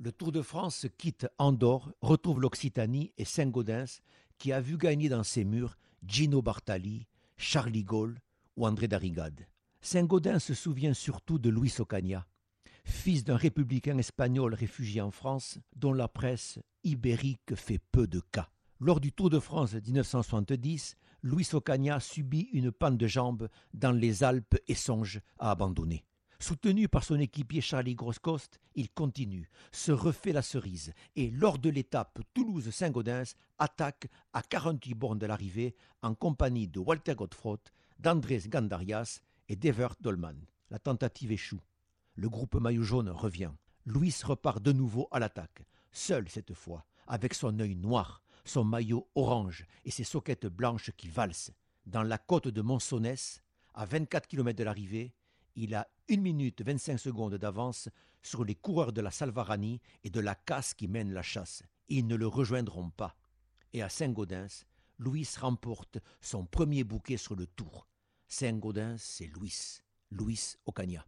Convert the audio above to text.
Le Tour de France quitte Andorre, retrouve l'Occitanie et Saint-Gaudens, qui a vu gagner dans ses murs Gino Bartali, Charlie Gaulle ou André Darrigade. Saint-Gaudens se souvient surtout de Luis Ocaña, fils d'un républicain espagnol réfugié en France, dont la presse ibérique fait peu de cas. Lors du Tour de France 1970, Luis Ocaña subit une panne de jambes dans les Alpes et songe à abandonner. Soutenu par son équipier Charlie Groscost, il continue, se refait la cerise et, lors de l'étape Toulouse-Saint-Gaudens, attaque à 48 bornes de l'arrivée en compagnie de Walter Godefroth, d'Andrés Gandarias et d'Evert Dolman. La tentative échoue. Le groupe maillot jaune revient. Louis repart de nouveau à l'attaque, seul cette fois, avec son œil noir, son maillot orange et ses soquettes blanches qui valsent. Dans la côte de Monsonès, à 24 km de l'arrivée, il a 1 minute 25 secondes d'avance sur les coureurs de la Salvarani et de la casse qui mène la chasse. Ils ne le rejoindront pas. Et à Saint-Gaudens, Louis remporte son premier bouquet sur le tour. Saint-Gaudens, c'est Louis, Louis Ocaña.